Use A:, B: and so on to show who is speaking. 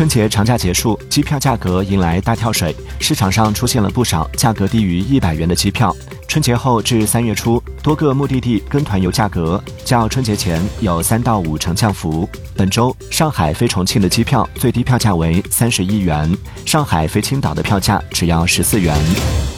A: 春节长假结束机票价格迎来大跳水。市场上出现了不少价格低于一百元的机票春节后至三月初多个目的地跟团游价格较春节前有三到五成降幅本周上海飞重庆的机票最低票价为三十一元上海飞青岛的票价只要十四元。